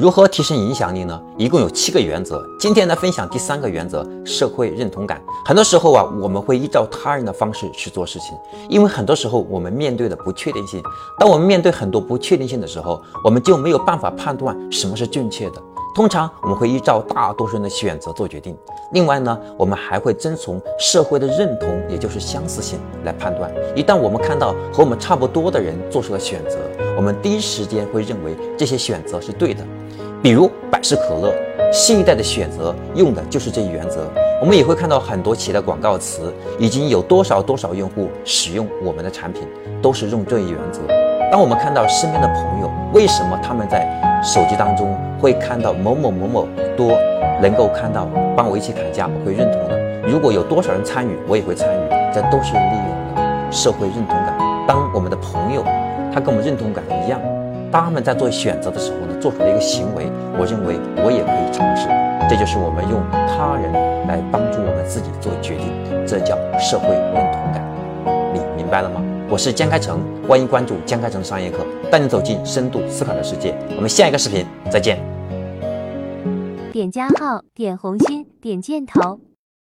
如何提升影响力呢？一共有七个原则。今天来分享第三个原则：社会认同感。很多时候啊，我们会依照他人的方式去做事情，因为很多时候我们面对的不确定性。当我们面对很多不确定性的时候，我们就没有办法判断什么是正确的。通常我们会依照大多数人的选择做决定。另外呢，我们还会遵从社会的认同，也就是相似性来判断。一旦我们看到和我们差不多的人做出了选择，我们第一时间会认为这些选择是对的。比如百事可乐，新一代的选择用的就是这一原则。我们也会看到很多企业的广告词，已经有多少多少用户使用我们的产品，都是用这一原则。当我们看到身边的朋友，为什么他们在手机当中会看到某某某某多，能够看到帮我一起砍价，我会认同的。如果有多少人参与，我也会参与，这都是利用了社会认同感。当我们的朋友他跟我们认同感一样。当他们在做选择的时候呢，做出了一个行为，我认为我也可以尝试。这就是我们用他人来帮助我们自己做决定，这叫社会认同感。你明白了吗？我是江开成，欢迎关注江开成商业课，带你走进深度思考的世界。我们下一个视频再见。点加号，点红心，点箭头。